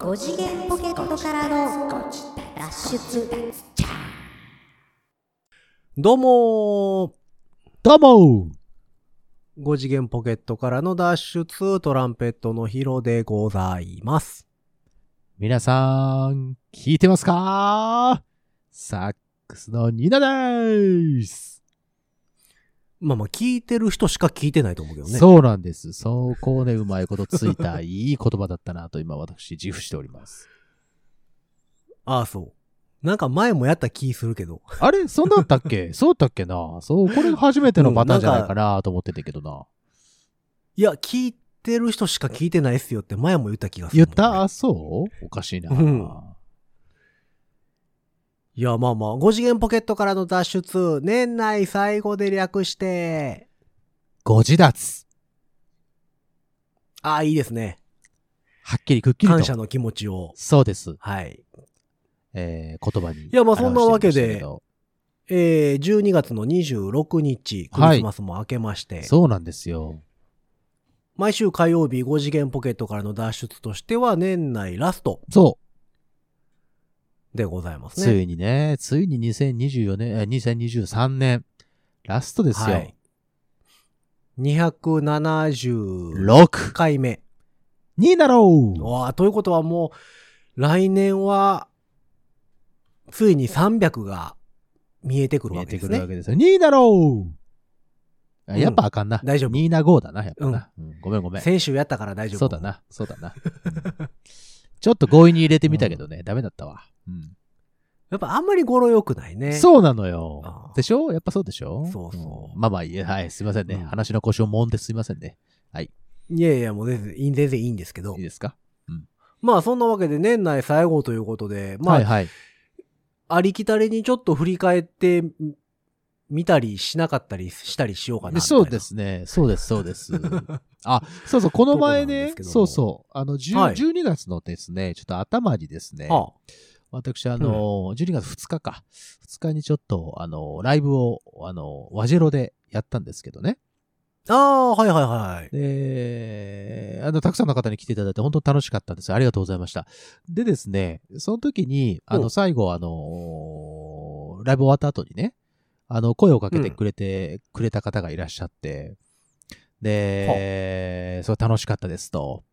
5次元ポケットからの脱出どうもどうもー !5 次元ポケットからの脱出トランペットのヒロでございます。皆さん、聞いてますか？サックスのニナでーす、まあまあ聞いてる人しか聞いてないと思うけどね。そうなんです。そう、こうね、うまいことついた、いい言葉だったなと今私自負しております。ああ、そう。なんか前もやった気するけど。あれ？そんなんだっけ？そうだっけな？そう、これが初めてのパターンじゃないかなと思ってたけどな。いや、聞いてる人しか聞いてないっすよって前も言った気がする。言った？あ、そう？おかしいな。うんいや、まあまあ、5次元ポケットからの脱出、年内最後で略して、ご自立。ああ、いいですね。はっきりくっきりと。感謝の気持ちを。そうです。はい。えー、言葉に。いやまあそんなわけでえー、12月の26日、クリスマスも明けまして、そうなんですよ。毎週火曜日5次元ポケットからの脱出としては年内ラストそう。でございますつね。いにね、ついに2024年、え2023年、ラストですよ。はい。276 6回目。になろうわあ、ということはもう、来年は、ついに300が見えてくる見えてわけですね。くるわけですよ。になろうあやっぱあかんな。大丈夫2な5だな、やっぱな。うんごめんごめん。先週やったから大丈夫。そうだ。な、そうだな。うんちょっと強引に入れてみたけどね、ダメだったわ。うんやっぱあんまり語呂良くないね。そうなのよでしょ？やっぱそうでしょ？そうそうんまあまあいいや、はい、すいませんね。うん話の腰をもんですいませんね。いやいや、もう全然いい、全然いいんですけどいい。ですか？まあそんなわけで年内最後ということで、まあ、はいはい。ありきたりにちょっと振り返ってみ見たりしなかったりしたりしようかな。そうですね。そうです、そうです。あ、そうそう、この前ねそうそう、あの、10はい12月のですね、ちょっと頭にですね、は私、あの、12月2日か、2日にちょっと、あの、ライブを、あの、ワジェロでやったんですけどね。あ、あはいはいはい。で、あの、たくさんの方に来ていただいて本当楽しかったです。ありがとうございました。でですね、その時に、あの、うん最後、あの、ライブ終わった後にね、あの、声をかけてくれて、くれた方がいらっしゃって、で、それ楽しかったですと。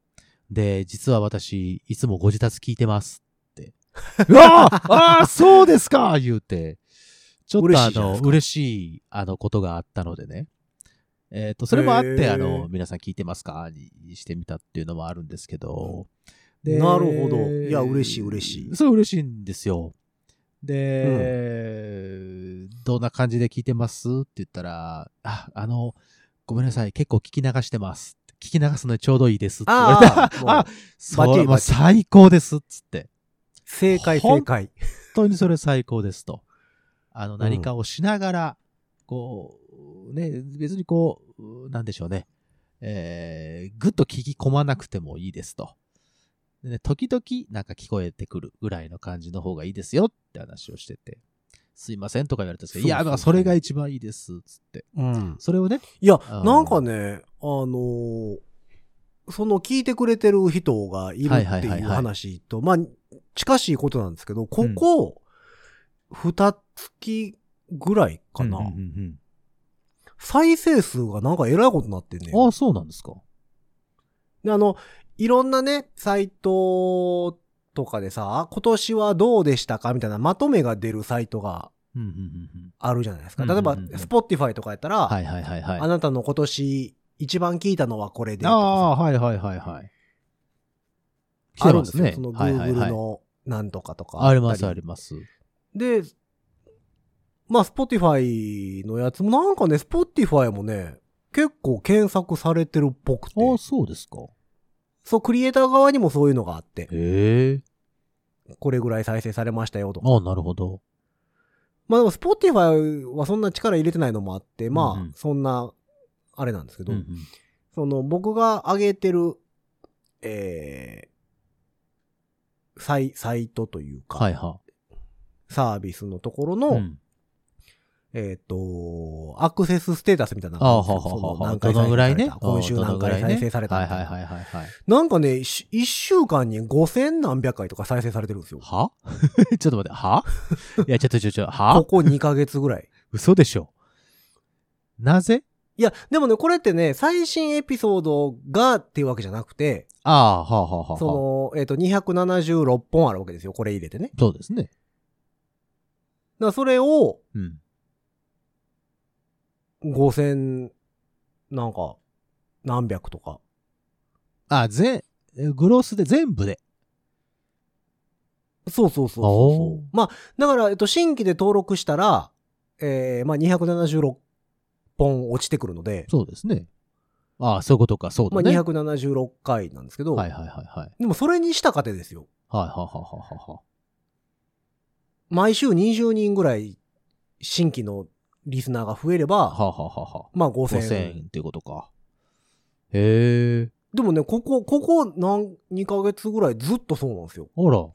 で、実は私、いつもご自宅聞いてますって。うわ あああそうですか言うて、ちょっとあの、嬉しいあの、ことがあったのでね。えっ、と、それもあって、あの、皆さん聞いてますか？にしてみたっていうのもあるんですけど。なるほどいや嬉しい嬉しいそう、嬉しいんですよ。で、どんな感じで聞いてます？って言ったら、あ、あの、ごめんなさい、結構聞き流してます。聞き流すのにちょうどいいですって言われて、あ そう最高ですっつって。正解正解。本当にそれ最高ですと。あの、ん何かをしながら、こう、ね、別にこう、なんでしょうね。えー、ぐっと聞き込まなくてもいいですと。でね、時々なんか聞こえてくるぐらいの感じの方がいいですよって話をしてて。すいませんとか言われたんですけど、いや、だからそれが一番いいです、つって。うん。それをね、いや、なんかね、あのーその聞いてくれてる人がいるっていう話と、まあ、近しいことなんですけど、ここ、二月ぐらいかな、うんうんうん再生数がなんかえらいことになってんねああ、そうなんですか。で、あの、いろんなね、サイトとかでさ、今年はどうでしたかみたいなまとめが出るサイトがあるじゃないですか。例えば、うんうんうんうん Spotify とかやったら、はいはいはいはい。あなたの今年一番聞いたのはこれでとかさ。ああ、はいはいはいはい。来あるんですよ。てますね。そのはいはい Google はいのなんとかとかありますあります。で、まあ、Spotify のやつもなんかね、Spotify もね、結構検索されてるっぽくて。ああ、そうですか。そう、クリエイター側にもそういうのがあって、へえ。これぐらい再生されましたよとか。ああ、なるほど。まあでも Spotify はそんな力入れてないのもあって、まあ、そんな、あれなんですけど、うんうんその僕が上げてる、えー、サイ、サイトというか、はいは。サービスのところの、うんえっ、と、アクセスステータスみたいなのがああ、あるんですよはははは。その何回どのぐらいね？再生された。今週何回再生された。はいはいはいはいはい。なんかね、し一週間に5000何百回とか再生されてるんですよ。は？ちょっと待って、は？いや、ちょっとちょっとちょは？ここ2ヶ月ぐらい。嘘でしょ？なぜ？いや、でもね、これってね、最新エピソードがっていうわけじゃなくて、ああ、はあはあはあ。その、えっ、と、276本あるわけですよ。これ入れてね。そうですね。だそれをうん。5000、なんか、何百とか。あ、ぜ、グロスで全部で。そうそうそうそう。まあ、だから、えっと、新規で登録したら、えー、まあ、276本落ちてくるので、そうですね。ああ、そういうことか、そうまあ、だね。276回なんですけど、はいはいはいはい。でもそれにしたかてですよ。はいはいはいはいはい。毎週20人ぐらい新規のリスナーが増えれば、はあ、はあはあはあ、まあ5000 5000円。っていうことか。へえ。でもね、ここ、ここ何、2ヶ月ぐらいずっとそうなんですよ。あら、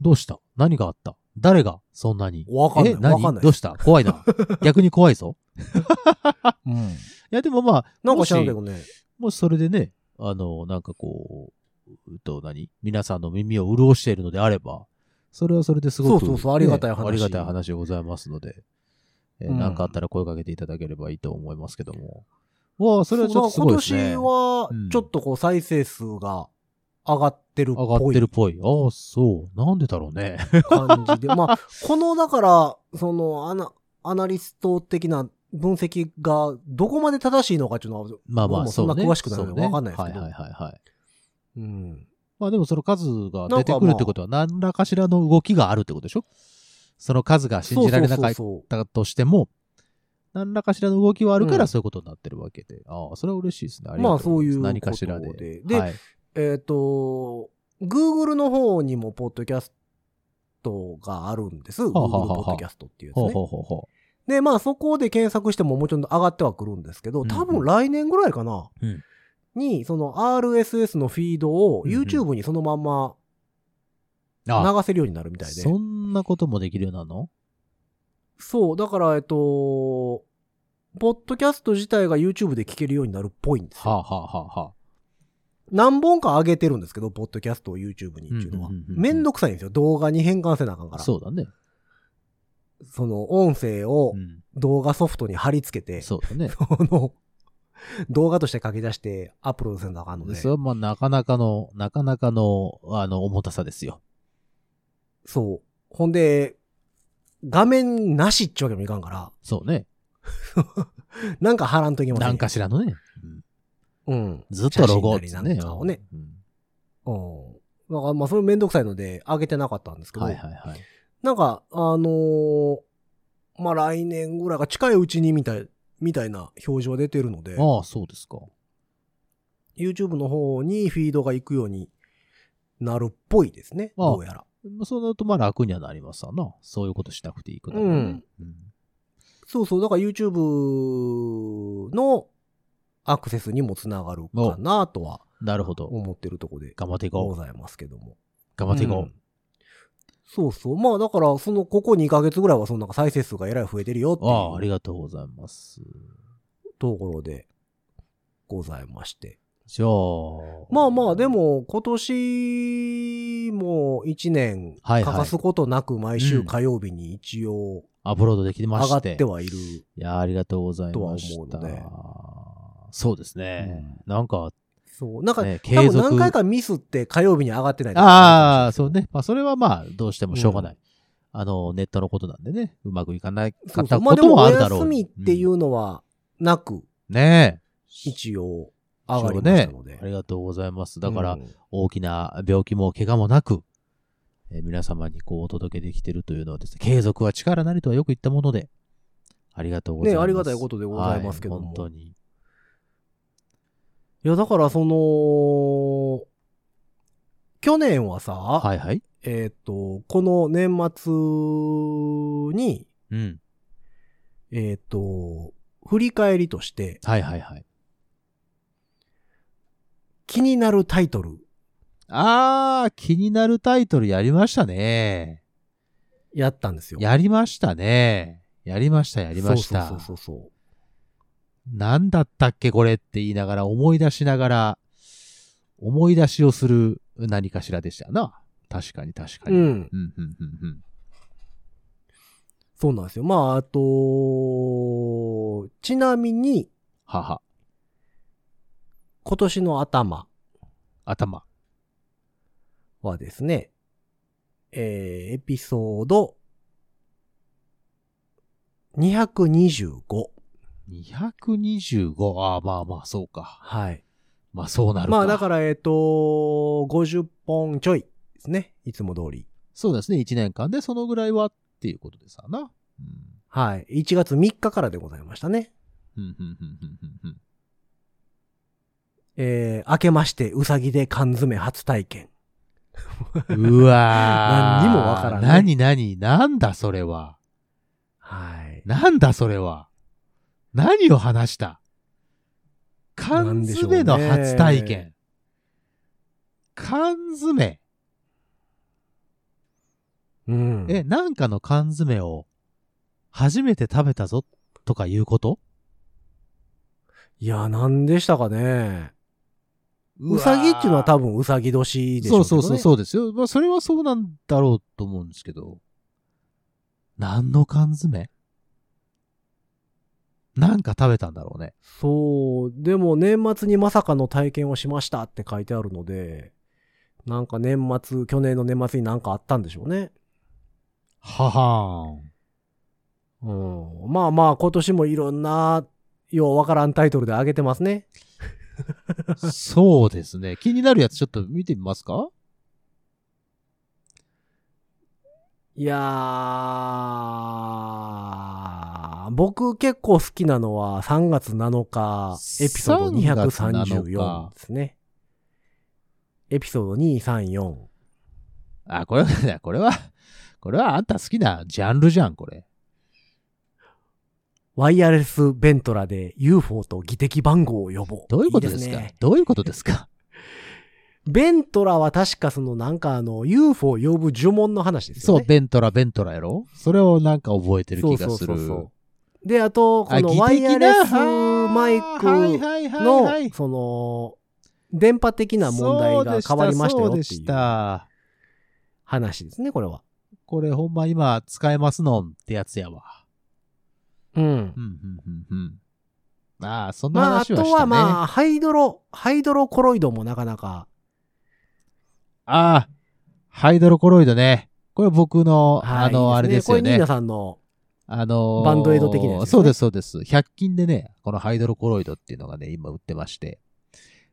どうした？何があった？誰が？そんなに。わかんない。え？何？わかんない。どうした？怖いな。逆に怖いぞ。うん。いや、でもまあ、なんか知らんけどね。もしそれでね、あの、なんかこう、うと何？皆さんの耳を潤しているのであれば、それはそれですごく、そうそうそうありがたい話。ねありがたい話でございますので、えーうんなんかあったら声かけていただければいいと思いますけども。わあ、それはちょっとすごいですね。今うん年は、ちょっとこう再生数が上がってるっ上がっぽいてるっぽい。ああ、そう。なんでだろうね。感じで。まあ、この、だから、その、アナ、アナリスト的な分析がどこまで正しいのかっていうのは、まあまあ、そんな。詳しくないのでわかんないですけどはいはいはいはい。うん。まあでもその数が出てくるってことは何らかしらの動きがあるってことでしょ？その数が信じられなかったとしても、何らかしらの動きはあるかうんらそういうことになってるわけで。ああ、それは嬉しいですね。ありまあがとござますそういう何かしらで。でではい、えっ、と、Google の方にもポッドキャストがあるんです。あはあ Google はあポッドキャストっていうやつね。ほうほうほで、まあそこで検索してももちろん上がってはくるんですけど、うんうん多分来年ぐらいかな。う。うん。に、その RSS のフィードをうんうん YouTube にそのまんまあ流せるようになるみたいで。そんなこともできるようなの？そう、だから、えっと、ポッドキャスト自体が YouTube で聞けるようになるっぽいんですよ。はあはあはあはあ。何本か上げてるんですけど、ポッドキャストを YouTube にっていうのはうんうんうんう。んめんどくさいんですよ。動画に変換せなあかんから。そうだね。その音声をうん。動画ソフトに貼り付けて、そうだね。その、動画として書き出してアップロードせなあかんので。それはまあなかなかの、なかなかの、あの、重たさですよ。そう。ほんで、画面なしっちゅうわけにもいかんから、そうね。なんか貼らんといけません。何かしらのね。うんうん。ずっとロゴっなね。をね。うんうん。だからまあそれめんどくさいので、上げてなかったんですけど、はいはいはい。なんか、あのーまあ来年ぐらいが近いうちにみたい、みたいな表示は出てるので、ああ、そうですか。YouTube の方にフィードが行くようになるっぽいですね。ああどうやら。まあそうなるとまあ楽にはなりますわな。そういうことしなくていいくなるわね。うんそうそう。だから YouTube のアクセスにもつながるかなとはなるほど。思ってるとこで頑張っていこう。ございますけども。頑張っていこう。うんそうそう。まあだから、その、ここ2ヶ月ぐらいはそのなんか再生数がえらい増えてるよっていああ、ありうがとうございます。ところでございまして。じゃあ。まあまあ、で、も、今年も1年はいはい欠かすことなく毎週火曜日に一応アップロードできま上がして。ってはいる。いや、ありがとうございとはました。思うのでそうですね。なんか、そう。なんか、ね多分何回かミスって火曜日に上がってないああ、そうね。まあ、それはまあ、どうしてもしょうがない。あの、ネットのことなんでね、うまくいかなかそうったことそうまあでも、おもあるだろう。休みっていううのはなく、んねえ。一応上がりましたので。ありがとうございます。だから、うん大きな病気も怪我もなく、えー皆様にこうお届けできてるというのはですね、継続は力なりとはよく言ったもので、ありがとうございます。ねありがたいことでございますけどもはい本当に。いや、だからその、去年はさ、はいはい。えっ、と、この年末に、うん。えっ、と、振り返りとしてはいはいはい。気になるタイトルあー、気になるタイトルやりましたね。やったんですよ。やりましたね。やりました、やりました。そうそうそうそう。なんだったっけこれって言いながら、思い出しながら、思い出しをする何かしらでしたな。確かに確かに。うん。うん、うん、うん、うん。そうなんですよ。まあ、あと、ちなみに、はは。今年の頭頭。はですね、えー、エピソード225。225。ああ、まあまあ、そうか。はい。まあ、そうなるか。まあ、だから、えっ、と、50本ちょいですね。いつも通り。そうですね。1年間でそのぐらいはっていうことですわな。うん。はい。1月3日からでございましたね。うん、うん、うん、うん、うん。えー、明けまして、うさぎで缶詰初体験。うわー。何にもわからんね何何？なんだそれは。はい。なんだそれは。何を話した？缶詰の初体験。缶詰。うん。え、なんかの缶詰を初めて食べたぞとかいうこと？いや、なんでしたかね。うさぎっていうのは多分うさぎ年でしょけどね。そううそうそう、そうですよ。まあ、それはそうなんだろうと思うんですけど。何の缶詰？なんか食べたんだろうね。そう。でも年末にまさかの体験をしましたって書いてあるので、なんか年末、去年の年末になんかあったんでしょうね。ははーん。うん。まあまあ今年もいろんな、ようわからんタイトルで上げてますね。そうですね。気になるやつちょっと見てみますか？いやー、僕結構好きなのは3月7日、エピソード3月7 234ですね。エピソード234。あ、これはね、これは、これはあんた好きなジャンルじゃん、これ。ワイヤレスベントラで UFO と技的番号を呼ぼう。どういうことですか？ね。どういうことですか？ベントラは確かそのなんかあの UFO を呼ぶ呪文の話ですよね。そう、ベントラ、ベントラやろ？それをなんか覚えてる気がする。そうで、あと、こあのワイヤレスマイはいクのい、その、電波的な問題が変わりましたよっていうた。話ですね、これは。これほんま今使えますのんってやつやわ。うん。うん、うん、うん、うん。ああ、そんなまあ、あと話はしたね。はまあ、ハイドロ、ハイドロコロイドもなかなか、ああ、ハイドロコロイドね。これ僕の、はいあの、あれですよねこれニーナ。さんの、あのーバンドエイド的なやつねそうです、そうです。100均でね、このハイドロコロイドっていうのがね、今売ってまして。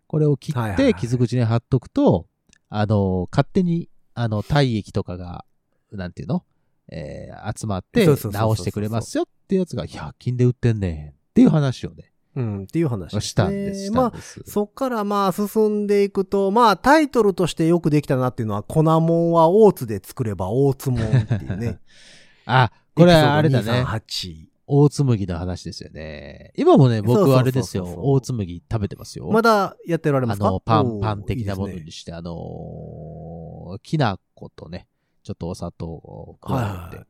これを切って、はいはいはい傷口に貼っとくと、あのー勝手に、あの、体液とかが、なんていうの？えー集まって直してくれますよってやつが100均で売ってんねんっていう話をね、うん、っていう話ね。したんです。まあ。そっからまあ進んでいくと、まあタイトルとしてよくできたなっていうのは、粉もんは大津で作れば大津もんっていうね。あ、これあれだね。238大紬の話ですよね。今もね、僕あれですよ。大紬食べてますよ。まだやってられますか？あの、パン、パン的なものいいですねにして、あのーきな粉とね、ちょっとお砂糖を加えて、はいはいはい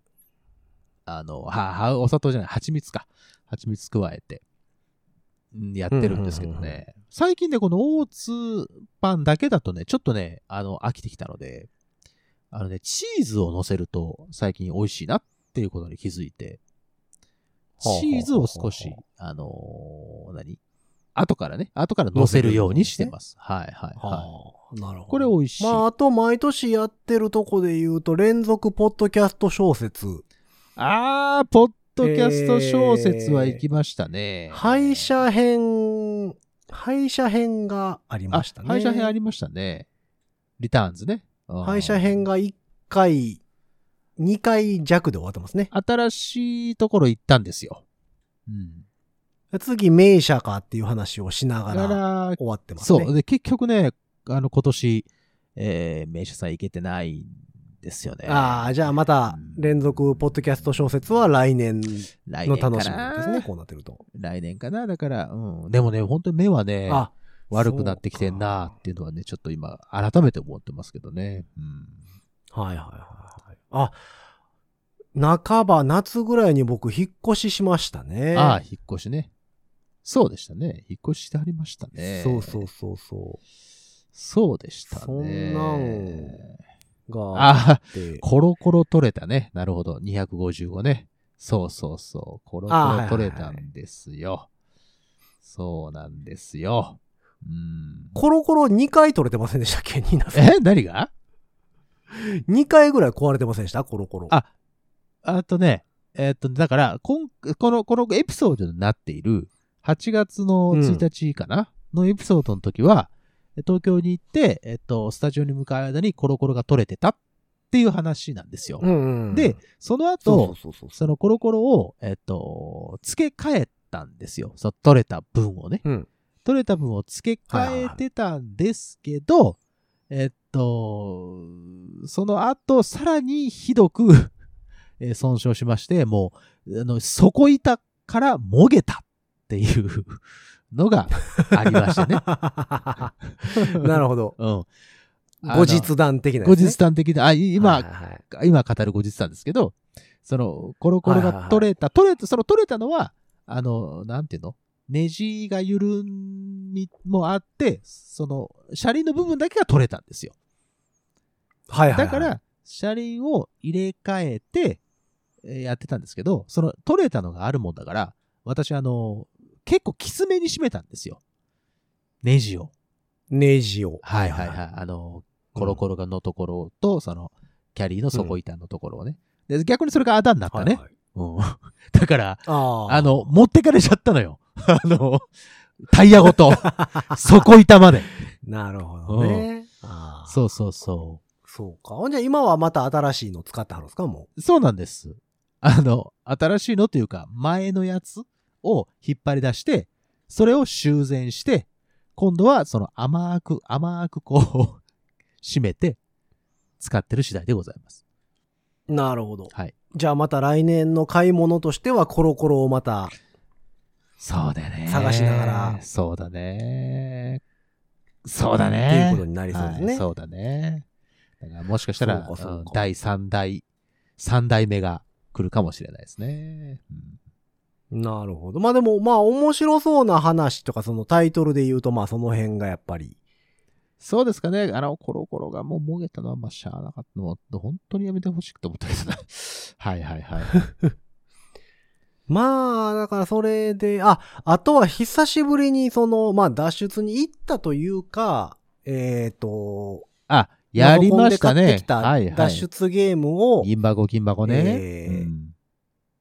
あの、は、は、お砂糖じゃない、蜂蜜か。蜂蜜加えて、うんやってるんですけどうんうんうんね。最近ね、この大津パンだけだとね、ちょっとね、あの、飽きてきたので、あのね、チーズを乗せると最近美味しいなっていうことに気づいて、チーズを少し、あのー何？後からね、後から乗せるようにしてます。はいはいははあ、なるい。ほど。これ美味しい。まあ、あと毎年やってるとこで言うと、連続ポッドキャスト小説、あー、ポッドキャスト小説は行きましたね。廃車編、廃車編がありあましたね。廃車編ありましたね。リターンズね。うん廃車編が1回、2回弱で終わってますね。新しいところ行ったんですよ。うん。次、名車かっていう話をしながらら、終わってますね。そう。で、結局ね、あの、今年、えー、名車さん行けてないんですよね。ああ、じゃあまた連続ポッドキャスト小説は来年の楽しみですね、こうなってると。来年かなだから、うん。でもね、本当に目はね、あ、悪くなってきてんなっていうのはね、ちょっと今、改めて思ってますけどね。うん。はいはいはいはい。あ、半ば夏ぐらいに僕引っ越ししましたね。ああ、引っ越しね。そうでしたね。引っ越ししてありましたね。そうそうそうそそうでしたね。そんなんう。があああ、って。コロコロ取れたね。なるほど。255ね。そうそうそう。コロコロ取れたんですよ。そうなんですよ。うん。コロコロ2回取れてませんでしたっけ？ニーナさん。え？何が？2回ぐらい壊れてませんでした？コロコロ。ああとね、えーっと、だから、こんこの、このエピソードになっている8月の1日かな、のエピソードの時は、東京に行って、えっと、スタジオに向かう間にコロコロが取れてたっていう話なんですよ。うんうん。で、その後、そのコロコロを、えっと、付け替えたんですよ。その取れた分をね。うん。取れた分を付け替えてたんですけど、えっと、その後、さらにひどく、えー損傷しまして、もう、あの、底板からもげたっていうのがありましてね。なるほど。うん。後日談的なね、後日談的な、あ、い今、はいはいはい今語る後日談ですけど、その、コロコロが取れた、取れた、その取れたのは、あの、なんていうの？ネジが緩みもあって、その、車輪の部分だけが取れたんですよ。はいはいはい。だから、車輪を入れ替えて、えーやってたんですけど、その取れたのがあるもんだから、私あの、結構きつめに締めたんですよ。ネジを。ネジを。はいはいはい。あの、コロコロがのところと、その、キャリーの底板のところをね。で逆にそれがあだになったね。はいはいうん。だから、ああ。あの、持ってかれちゃったのよ。あの、タイヤごと、底板まで。なるほどね。ああそうそうそそうか。ほんじゃ今はまた新しいの使ってはるんですかもう？そうなんです。あの、新しいのというか、前のやつを引っ張り出して、それを修繕して、今度はその甘く、甘くこう、締めて、使ってる次第でございます。う。なるほど。はい。じゃあまた来年の買い物としてはコロコロをまた。そうだね。探しながらそうだね。そうだってね。いうことになりそうですねはいそうだね。だからもしかしたら、第3代、3代目が来るかもしれないですね。うんなるほど。まあでも、まあ面白そうな話とかそのタイトルで言うとまあその辺がやっぱり。そうですかね。あの、コロコロがもうもげたのは、まあ、しゃあなかったのは、本当にやめてほしくと思ったけどな。はいはいはい。まあ、だからそれで、あ、あとは久しぶりにその、まあ脱出に行ったというか、えっ、と、あ、やりましたね。脱出ゲームを、銀箱銀箱ね。えーうん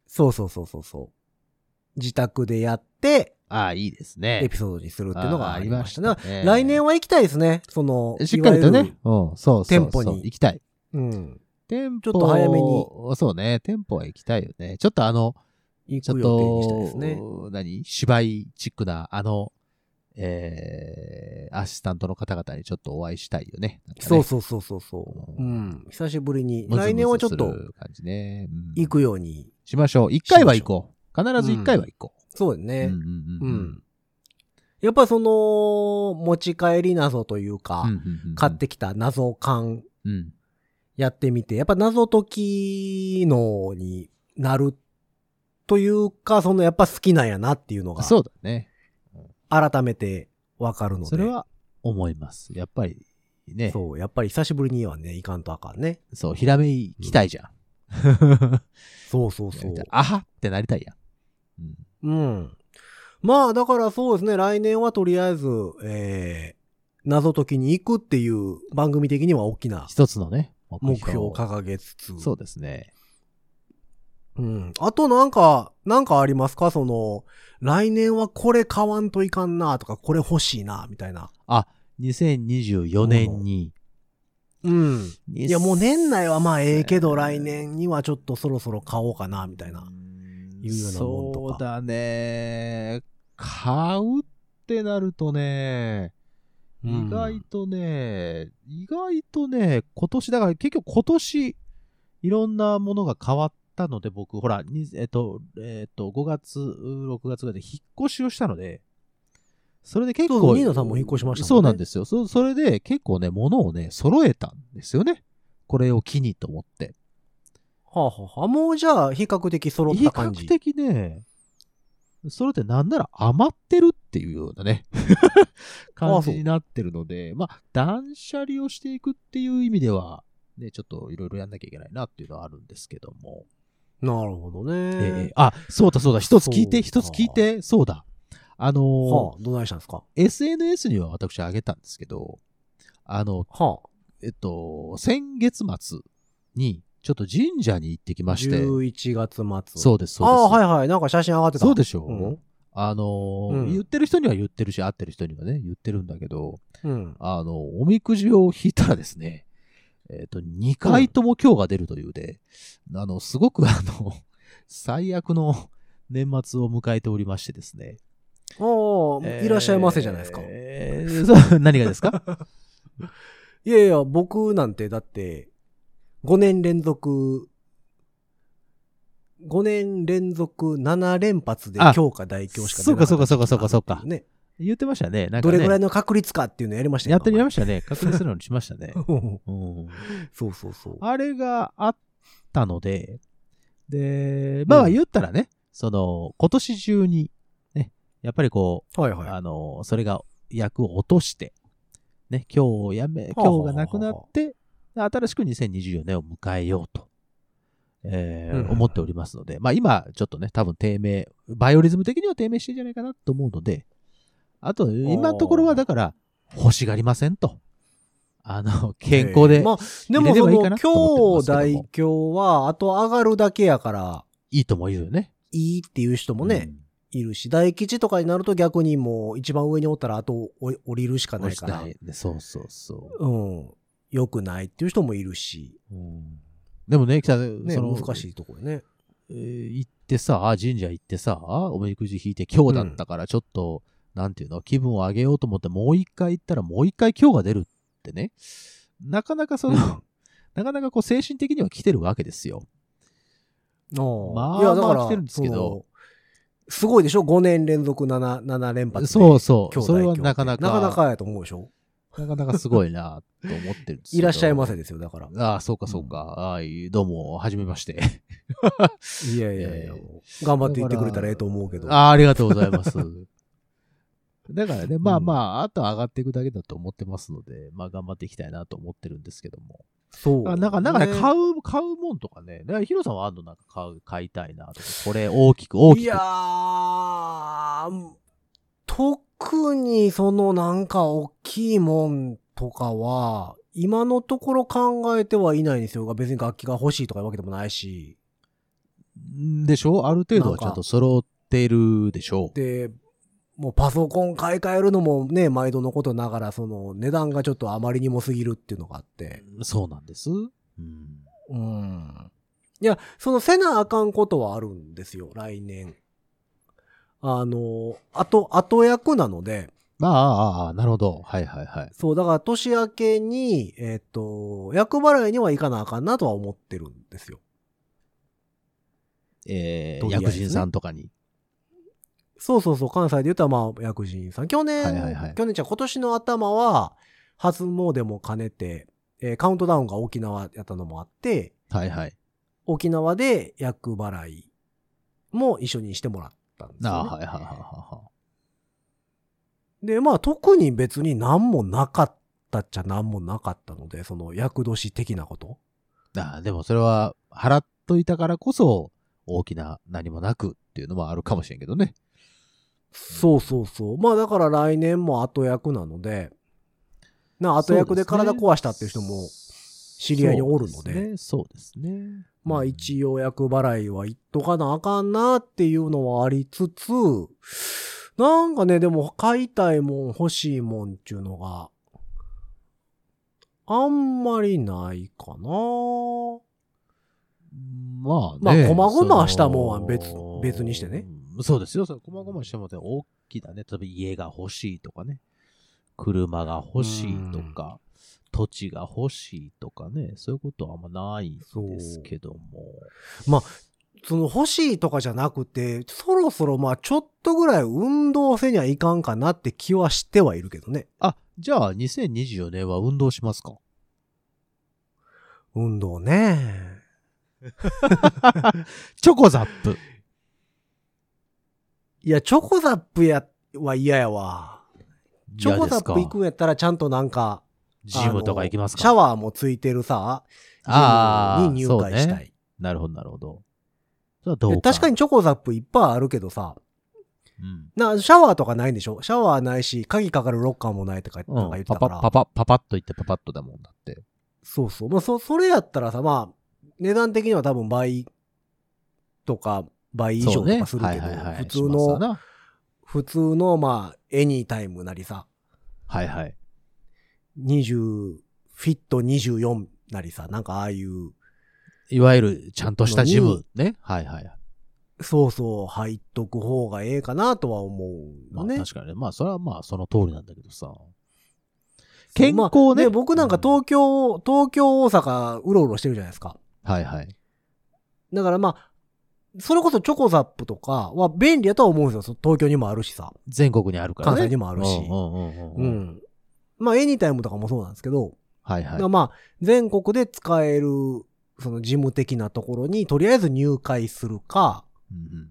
そうそうそうそうそう。自宅でやって、ああ、いいですね。エピソードにするっていうのがありましたね。来年は行きたいですね。その、しっかりとね。うん、そうそう。店舗に行きたい。る。うん。店舗ちょっと早めに。そうね。店舗は行きたいよね。ちょっとあの、ちょっ行く予定にしたいですと、ね。何？芝居チックな、あの、えー、アシスタントの方々にちょっとお会いしたいよね。ねそうそうそうそうそう。うん。久しぶりに。来年はちょっと行くように。しましょう。一回は行こう。必ず一回は行こう。そうだね。うんうんううんん。やっぱりその、持ち帰り謎というか、買ってきた謎感うん。やってみて、やっぱ謎解きのになるというか、そのやっぱ好きなんやなっていうのが、そうだね。改めてわかるので。それは思います。やっぱりね。そう、そう、やっぱり久しぶりにはね、いかんとあかんね。ひらめいきたいじゃん。そうそうそう。あはってなりたいやん。うんうん。まあ、だからそうですね、来年はとりあえず、えー、謎解きに行くっていう番組的には大きな一つのね、目標を掲げつつ。そうですね。うん。あとなんか、なんかありますか？その、来年はこれ買わんといかんなとか、これ欲しいなみたいな。2024年に。うん。いいや、もう年内はまあええけど、来年にはちょっとそろそろ買おうかな、みたいな。いうようなもんとかそうだね。買うってなるとね、うん意外とね、意外とね、今年、だから結局今年、いろんなものが変わったので、僕、ほら、にえっと、えっと、5月、6月ぐらいで引っ越しをしたので、それで結構、ニーナさんも引っ越しましたねそうなんですよ。そそれで結構ね、物をね、揃えたんですよね。これを機にと思って。はあ、はあはあ、もうじゃあ、比較的揃っ比た感じ。較的ね、それってなんなら余ってるっていうようなね、感じになってるので、まあ、断捨離をしていくっていう意味では、ね、ちょっといろいろやんなきゃいけないなっていうのはあるんですけども。なるほどね。ええあ、そうだそうだ、一つ聞いて、一つ聞いて、そうだ。あのーはあ、どないしたんですか？SNS には私あげたんですけど、あの、はあ。えっと、先月末に、ちょっと神社に行ってきまして、11月末。そうです、そうです。ああ、はいはい。なんか写真上がってた。そうでしょう、うんあのーうん言ってる人には言ってるし、会ってる人にはね、言ってるんだけど、うん。あの、おみくじを引いたらですね、えっ、と、2回とも今日が出るというで、あの、すごくあの、最悪の年末を迎えておりましてですね。ああ、いらっしゃいませじゃないですか。えー何がですか？いやいや、僕なんてだって、5年連続、5年連続7連発であ強化大強しかそうかそうかそうかそうかそうかね。言ってましたね。なんかね、どれぐらいの確率かっていうのやりましたよ。やってみましたね。確認するのにしましたね。た。うんそうそうそう。あれがあったので、で、まあうん言ったらね、その、今年中に、ね、やっぱりこう、はいはい。あの、それが役を落として、ね、今日やめ、はあはあ今日がなくなって、新しく2024年を迎えようと、えーうん思っておりますので、まあ今、ちょっとね、多分低迷、バイオリズム的には低迷してるんじゃないかなと思うので、あと、今のところはだから、欲しがりませんと。あの、健康でまあ、でも今日るんですけども大強は、あと上がるだけやから、いいとも言うよね。いいっていう人もね、うんいるし、大吉とかになると逆にもう一番上におったらあとお降りるしかないから、ねそうそうそうん。良くないっていう人もいるし、う。うんでもね、北ね、その難しいところね。えー行ってさ、神社行ってさ、おみくじ引いて今日だったからちょっと、なんていうの、気分を上げようと思ってもう一回行ったらもう一回今日が出るってね、なかなかその、うん なかなかこう精神的には来てるわけですよ。まあいや、だから、まあ来てるんですけどすごいでしょ ?5 年連続 7, 7連発で。そうそうそれはなかなかなかなかやと思うでしょ？なかなかすごいなと思ってるんですいらっしゃいませですよ、だから。ああ、そうかそうか。はい、どうも、はじめまして。いやいやいや、え頑張って言ってくれたらええと思うけど。ああ、ありがとうございます。だからね、まあうんまあ、あとは上がっていくだけだと思ってますので、まあ頑張っていきたいなと思ってるんですけども。そう。あなんか、なんかね、買う、買うもんとかね。だからヒロさんはあんのなんか買う、買いたいなとか、これ大きく大きく。いやー、特にそのなんか大きいもんとかは、今のところ考えてはいないんですよ。別に楽器が欲しいとかいうわけでもないし。んでしょ？ある程度はちゃんと揃ってるでしょう。で、もうパソコン買い替えるのもね、毎度のことながら、その値段がちょっとあまりにも過ぎるっていうのがあって。そうなんです。うん。うん。いや、そのせなあかんことはあるんですよ、来年。あの、あと、後役なので、まあ、ああ、ああ、なるほど。はいはいはい。そう、だから年明けに、えっ、と、役払いには行かなあかんなとは思ってるんですよ。えー、とりあえずね薬人さんとかに。そうそうそう、関西で言ったらまあ、薬人さん。去年、はいはいはい去年じゃ今年の頭は、初詣も兼ねて、えーカウントダウンが沖縄やったのもあって、はいはい。沖縄で役払いも一緒にしてもらったんですよ、ね。ああ、はいはいはいはいはい。で、まあ特に別に何もなかったっちゃ何もなかったので、その役年的なこと。ああ、でもそれは払っといたからこそ、大きな何もなくっていうのもあるかもしれんけどね。そうそうそう。まあだから来年も後役なので、な後役で体壊したっていう人も、知り合いにおるのでそうですね。まあ一応役払いは言っとかなあかんなっていうのはありつつ、なんかね、でも買いたいもん欲しいもんっていうのが、あんまりないかなまあね。まあ細々したそのもんは別別にしてね。そうですよ。それ細々してもね、大きなね、例えば家が欲しいとかね、車が欲しいとか、土地が欲しいとかね、そういうことはあんまないんですけども。その欲しいとかじゃなくて、そろそろまあちょっとぐらい運動せにはいかんかなって気はしてはいるけどね。あ、じゃあ2024年は運動しますか？運動ね。チョコザップ。いや、チョコザップや、は嫌やわ。チョコザップ行くんやったらちゃんとなんか、ジムとか行きますか？シャワーもついてるさ、ジああ、ムに入会したい。ね。なるほど、なるほど。それはどうか。確かにチョコザップいっぱいあるけどさ、うん。な、シャワーとかないんでしょ？シャワーないし、鍵かかるロッカーもないとか言ってたから。パパ、パパ、パパッと言ってパパッとだもんだって。そうそう。まあ、そ、それやったらさ、まあ、値段的には多分倍とか、倍以上とかするけど、普通しますわの、な普通の、まあ、エニータイムなりさ、はいはい。20、フィット24なりさ、なんかああいう、いわゆる、ちゃんとしたジムね？はいはい。そうそう、入っとく方がええかなとは思うまあのね。確かにね。まあそれはまあその通りなんだけどさ。健康ねまあ僕なんか東京、東京、大阪、うろうろしてるじゃないですか。はいはい。だからまあ、それこそチョコザップとかは便利やとは思うんですよ。東京にもあるしさ。全国にあるからね。関西にもあるしうんうんうんうんううん。ん。まあ、エニタイムとかもそうなんですけど、はいはい。まあ、全国で使える、その事務的なところに、とりあえず入会するか、うんうん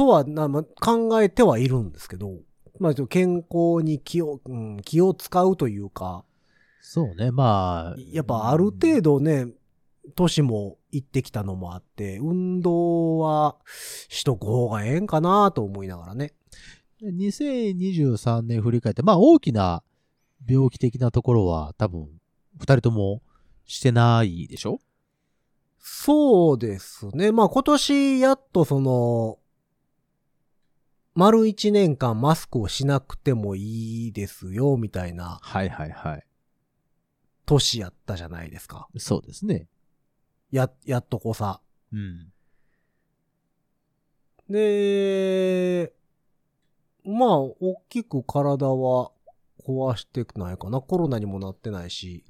とはな、まあ、考えてはいるんですけど、まあ、ちょっと健康に気を、うん、気を使うというか、そうね。まあ。やっぱある程度ね、年も行ってきたのもあって、運動はしとく方がええんかなと思いながらね。2023年振り返って、まあ大きな病気的なところは多分、二人ともしてないでしょ？そうですね。まあ今年やっとその、丸一年間マスクをしなくてもいいですよ、みたいなはいはいはい。年やったじゃないですか。そうですね。や、やっとこさ。うん。で、まあ、大きく体は壊してないかな。コロナにもなってないし、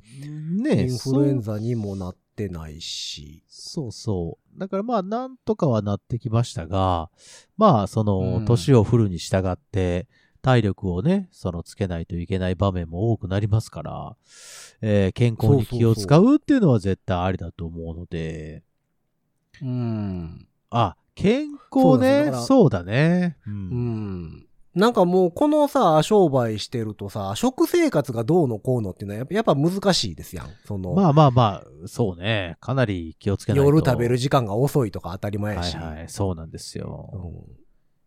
ねインフルエンザにもなってないし。そうそう。だからまあ、なんとかはなってきましたが、まあ、そうの、ん年を振るに従って、体力をね、その、つけないといけない場面も多くなりますから、えー健康に気を使うっていうのは絶対ありだと思うので、うん。あ、健康ね、そうだね。う。うんん。なんかもう、このさ、商売してるとさ、食生活がどうのこうのっていうのはやっぱ難しいですやん。その、まあまあまあ、そうね。かなり気をつけないと。夜食べる時間が遅いとか当たり前やし。はいはい、そうなんですよ。うん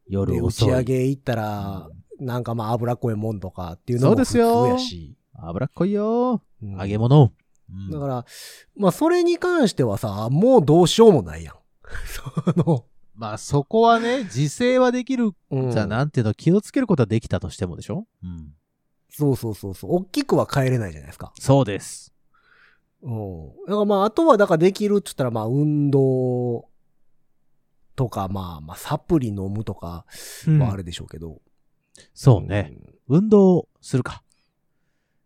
で、夜遅い。打ち上げ行ったら、なんかまあ脂っこいもんとかっていうのそうも普通ですよやし。脂っこいよ。うん揚げ物。うんだから、まあそれに関してはさ、もうどうしようもないやん。その、まあそこはね、自制はできる。うんじゃあなんていうの、気をつけることはできたとしてもでしょ？うん。そうそうそうそう。大きくは変えれないじゃないですか。そうです。うん。だからまあ、あとはだからできるって言ったらまあ、運動とか、まあまあ、サプリ飲むとかはあれでしょうけど。そうね。運動するか。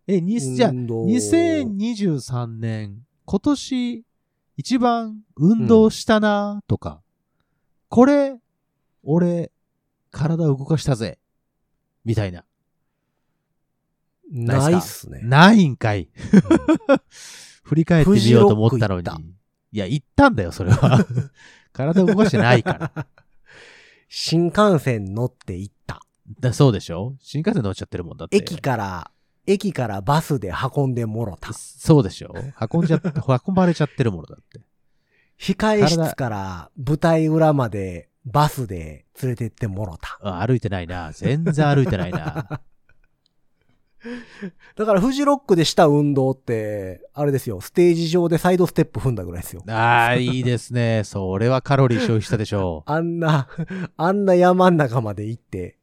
え、に、うん。じゃあ、運動2023年、今年一番運動したなとか、これ、俺、体動かしたぜ。みたいな。ないっすね。ないんかい。振り返ってみようと思ったのに。いや、行ったんだよ、それは。体動かしてないから。新幹線乗って行った。だそうでしょ？新幹線乗っちゃってるもんだって。駅から、駅からバスで運んでもろた。そうでしょ？運んじゃっ、運ばれちゃってるものだって。控え室から舞台裏までバスで連れてってもろた。あ歩いてないな。全然歩いてないな。だからフジロックでした運動って、あれですよ、ステージ上でサイドステップ踏んだぐらいですよ。ああ、いいですね。それはカロリー消費したでしょう。あんな、あんな山ん中まで行って。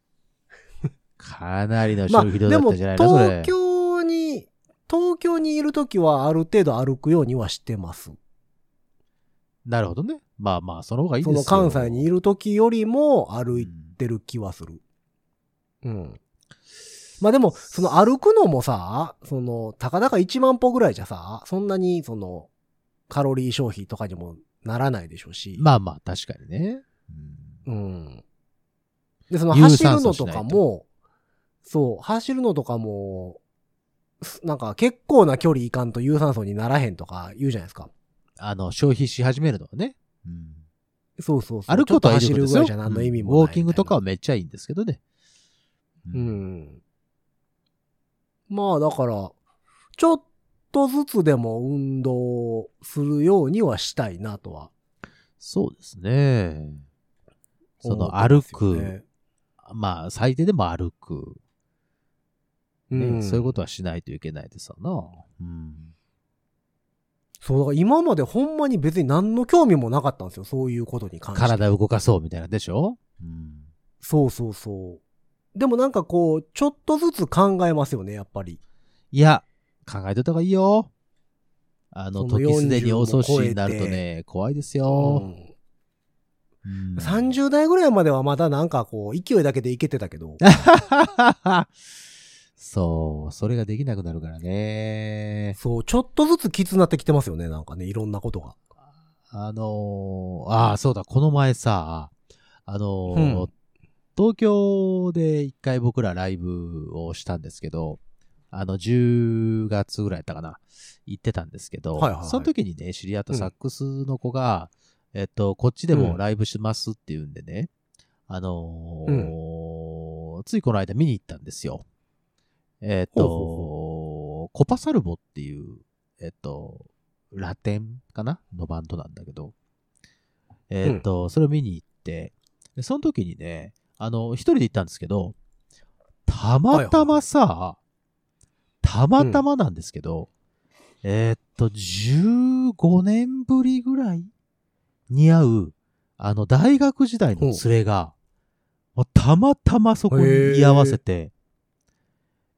かなりのまあ、消費量でもだったんじゃないの、それ東。京に、東京にいるときはある程度歩くようにはしてます。なるほどね。まあまあ、その方がいいですそよ。の関西にいるときよりも歩いてる気はする。うん。まあでも、その歩くのもさ、その、たかだか1万歩ぐらいじゃさ、そんなにその、カロリー消費とかにもならないでしょうし。まあまあ、確かにね。うんうん。で、その有走るのとかも、そう、走るのとかも、すなんか結構な距離いかんと有酸素にならへんとか言うじゃないですか。あの、消費し始めるのはね。うん。そうそうそう。歩くことは。走るぐらいじゃ何の意味もないうんウォーキングとかはめっちゃいいんですけどね。う。ん。まあだから、ちょっとずつでも運動するようにはしたいなとはそうですね。その歩く、ね。まあ、最低でも歩く、ねうんそういうことはしないといけないですわな。うん。そう、だから今までほんまに別に何の興味もなかったんですよ。そういうことに関して。体を動かそうみたいなでしょ？うん。そうそうそう。でもなんかこう、ちょっとずつ考えますよね、やっぱり。いや、考えといた方がいいよ。あの、時すでに40遅しになるとね、怖いですうよ。んうん30代ぐらいまではまだなんかこう、勢いだけでいけてたけど。そう、それができなくなるからね。そう、ちょっとずつきつなってきてますよね、なんかね、いろんなことが。あのーああ、そうだ、この前さ、あのーうん東京で一回僕らライブをしたんですけど、あの、10月ぐらいやったかな、行ってたんですけど、はいはいはいその時にね、知り合ったサックスの子が、えっと、こっちでもライブしますっていうんでね、あのーついこの間見に行ったんですよ。えっと、ほう。コパサルボっていう、えっと、ラテンかなのバンドなんだけど、えっと、それを見に行って、でその時にね、あの、一人で行ったんですけど、たまたまさ、たまたまなんですけど、えーっと、15年ぶりぐらいに会う、あの、大学時代の連れが、またまたまそこに居合わせて、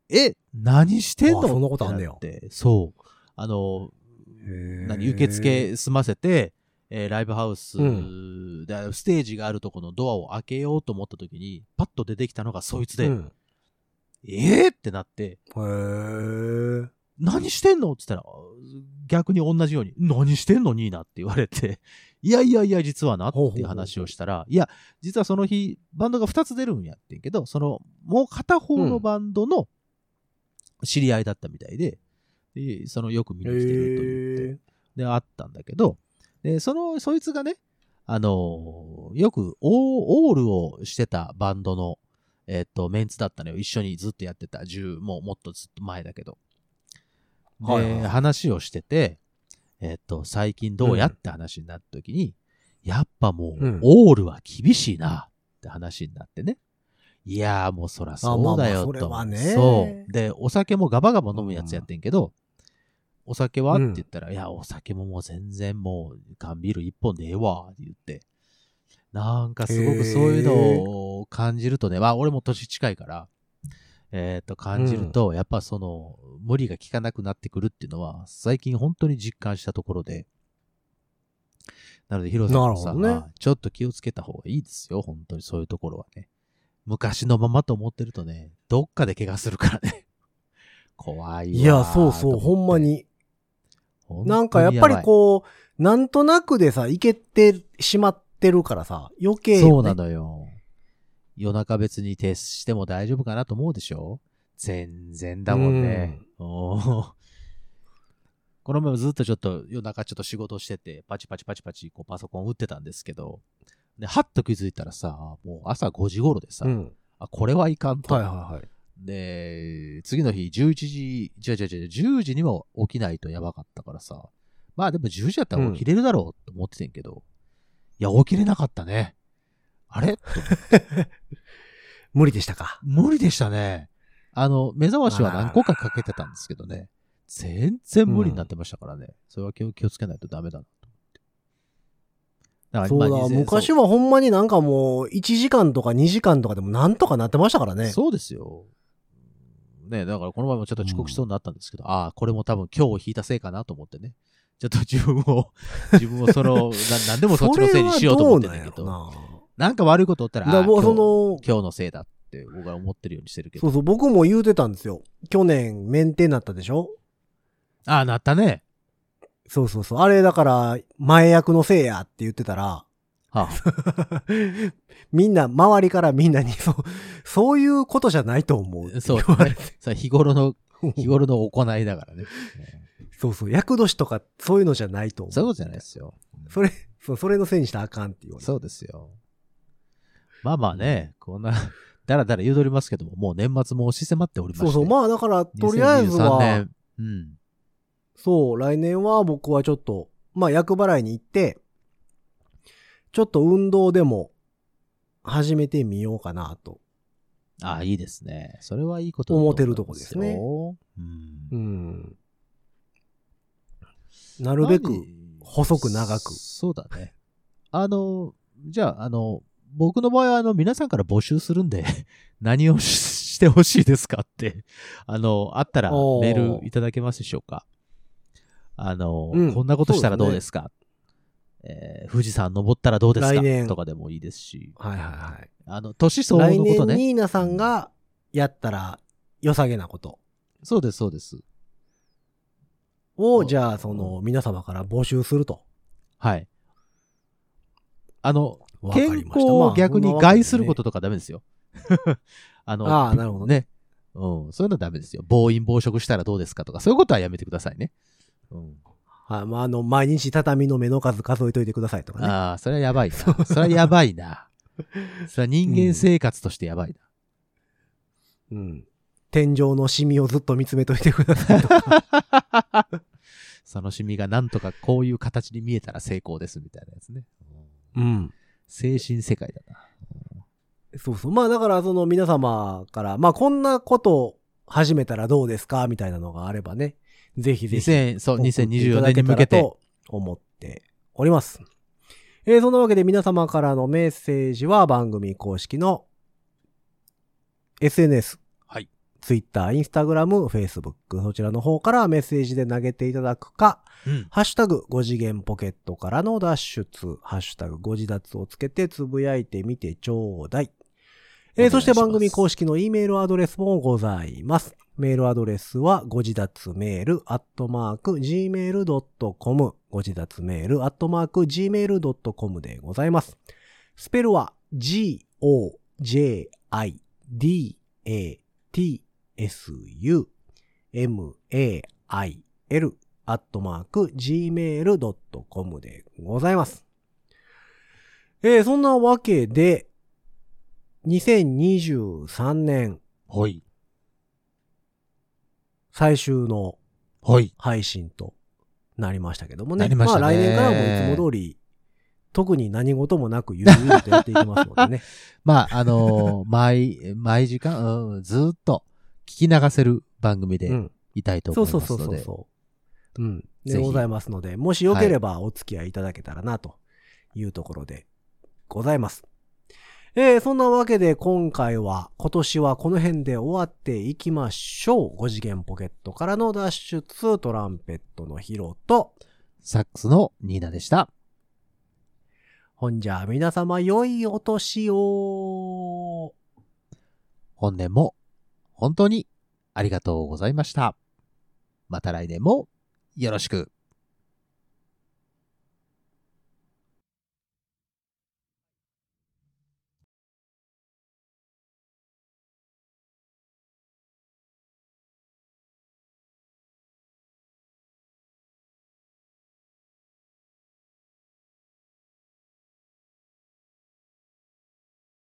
え、何してんの？あそんなことあんねや。ってなってそう。あの、何受付済ませて、えーライブハウスうで、ステージがあるとこのドアを開けようと思った時に、パッと出てきたのがそいつで、うん。えーってなって、へー。何してんの？って言ったら、逆に同じように、何してんの？ニーナって言われて、いやいやいや、実はなっていう話をしたら、いや、実はその日、バンドが2つ出るんやってんけど、その、もう片方のバンドの知り合いだったみたいで、でそのよく見に来てると言って、で、あったんだけど、で、その、そいつがね、あのよくオー、ルをしてたバンドの、えっ、と、メンツだったのよ。一緒にずっとやってた。10、もうもっとずっと前だけど。で、はいはい話をしてて、えっ、と、最近どうやって話になった時に、やっぱもう、うんオールは厳しいなって話になってね。いやーもうそらそうだよと。あまあまあそそう。で、お酒もガバガバ飲むやつやってんけど、お酒は、うんって言ったら、いや、お酒ももう全然もう、缶ビール一本でええわ、って言って。なんかすごくそういうのを感じるとね、まあ俺も年近いから、えっ、と、感じると、やっぱその、無理が効かなくなってくるっていうのは、最近本当に実感したところで、なので、ヒロさんもさ、なるほどねまあちょっと気をつけた方がいいですよ、本当にそういうところはね。昔のままと思ってるとね、どっかで怪我するからね。怖いわ。いや、そうそう、ほんま。に。なんかやっぱりう、こう、なんとなくでさ、いけてしまってるからさ、余計、ね、そうなのよ。夜中別に徹しても大丈夫かなと思うでしょ全然だもんね。おーこの前もずっとちょっと夜中ちょっと仕事してて、パチパチパチパチこうパソコン打ってたんですけど、で、はっと気づいたらさ、もう朝5時頃でさ、うん。あ、これはいかんと。はいはいはい。で、次の日11時、違う違う違う、10時には起きないとやばかったからさ。まあでも10時やったら起きれるだろうと思っててんけど、いや、起きれなかったね。あれ？と 無理でしたか？無理でしたね。あの、目覚ましは何個かかけてたんですけどね。全然無理になってましたからね。それは気を気をつけないとダメだな。そうだ、まあ昔はほんまになんかもう、1時間とか2時間とかでもなんとかなってましたからね。そうですよ。ねだからこの前もちょっと遅刻しそうになったんですけど、ああ、これも多分今日引いたせいかなと思ってね。ちょっと自分を、自分をその、ななんでもそっちのせいにしようと思ってんだけど、なんか悪いことおったら、な。だもうその、今日のせいだって僕は思ってるようにしてるけど。そうそう、僕も言うてたんですよ。去年、メンテになったでしょ？ああ、なったね。そうそうそう。あれだから、前役のせいやって言ってたら、は みんな、周りからみんなに、そう、そういうことじゃないと思うそう。ね。さ日頃の、日頃の行いだからね。そうそう、厄年とかそういうのじゃないと思う。そうじゃないですよ。それ、そうそれのせいにしたらあかんっていうね。そうですよ。まあまあね、こんな、だらだら言うとりますけども、もう年末も押し迫っておりまして。そうそう。まあだから、とりあえず2023は年、うん。そう、来年は僕はちょっと、まあ厄払いに行って、ちょっと運動でも始めてみようかなと。ああ、いいですね。それはいいことだ思ってるとこですねうんう。ん。なるべく何？細く長く。そうだね。あの、じゃあ、あの、僕の場合は、あの、皆さんから募集するんで、何をししてほしいですかって、あの、あったらメールいただけますでしょうか？あの、うんこんなことしたらどうですか？えー富士山登ったらどうですか？来年とかでもいいですし、はいはいはい。あの、年相応のことね。ニーナさんがやったら良さげなことそうです、そうです。を、うんじゃあ、その、皆様から募集すると。はい。あの、わかり健康ましたを逆に害するこ。まととかダメですよ。あの、ああなるほどね。うん、そういうのダメですよ。暴飲暴食したらどうですかとか、そういうことはやめてくださいね。うん。あまあはい。まあ、あの、毎日畳の目の数数えといてくださいとかね。ああ、それはやばいな。それはやばいな。それは人間生活としてやばいうん。天井のシミをずっと見つめといてくださいとか。な。そのシミがなんとかこういう形に見えたら成功ですみたいなやつね。うんうん。精神世界だな。そうそう。まあだからその皆様から、まあこんなこと始めたらどうですかみたいなのがあればね。ぜひぜひ。2000そう送ってい2024ただけたら年に向けてと思っております。えーそんなわけで皆様からのメッセージは番組公式の SNS。はい。Twitter、Instagram、Facebook、そちらの方からメッセージで投げていただくか、うん。ハッシュタグ5次元ポケットからの脱出、ハッシュタグ5次脱をつけてつぶやいてみてちょうだい。えーそして番組公式の E メールアドレスもございます。メールアドレスはご自立メールアットマーク gmail.com ご自立メールアットマーク gmail.com でございます。スペルは g-o-j-i-d-a-t-s-u-m-a-i-l アットマーク gmail.com でございます。えーそんなわけで、2023年はい。最終のはい。配信となりましたけどもね。なりましたねあ来年からもいつも通り、特に何事もなくゆるゆるとやっていきますのでね。まあ、あのー 毎、毎時間、うん、ずーっと聞き流せる番組でうん。いたいと思いますので。そうそうそうそう。うん。でございますので、もしよければお付き合いいただけたらな、というところでございます。えー、そんなわけで今回は、今年はこの辺で終わっていきましょう。5次元ポケットからの脱出、トランペットのヒロと、サックスのニーナでした。ほんじゃ皆様良いお年を。本年も本当にありがとうございました。また来年もよろしく。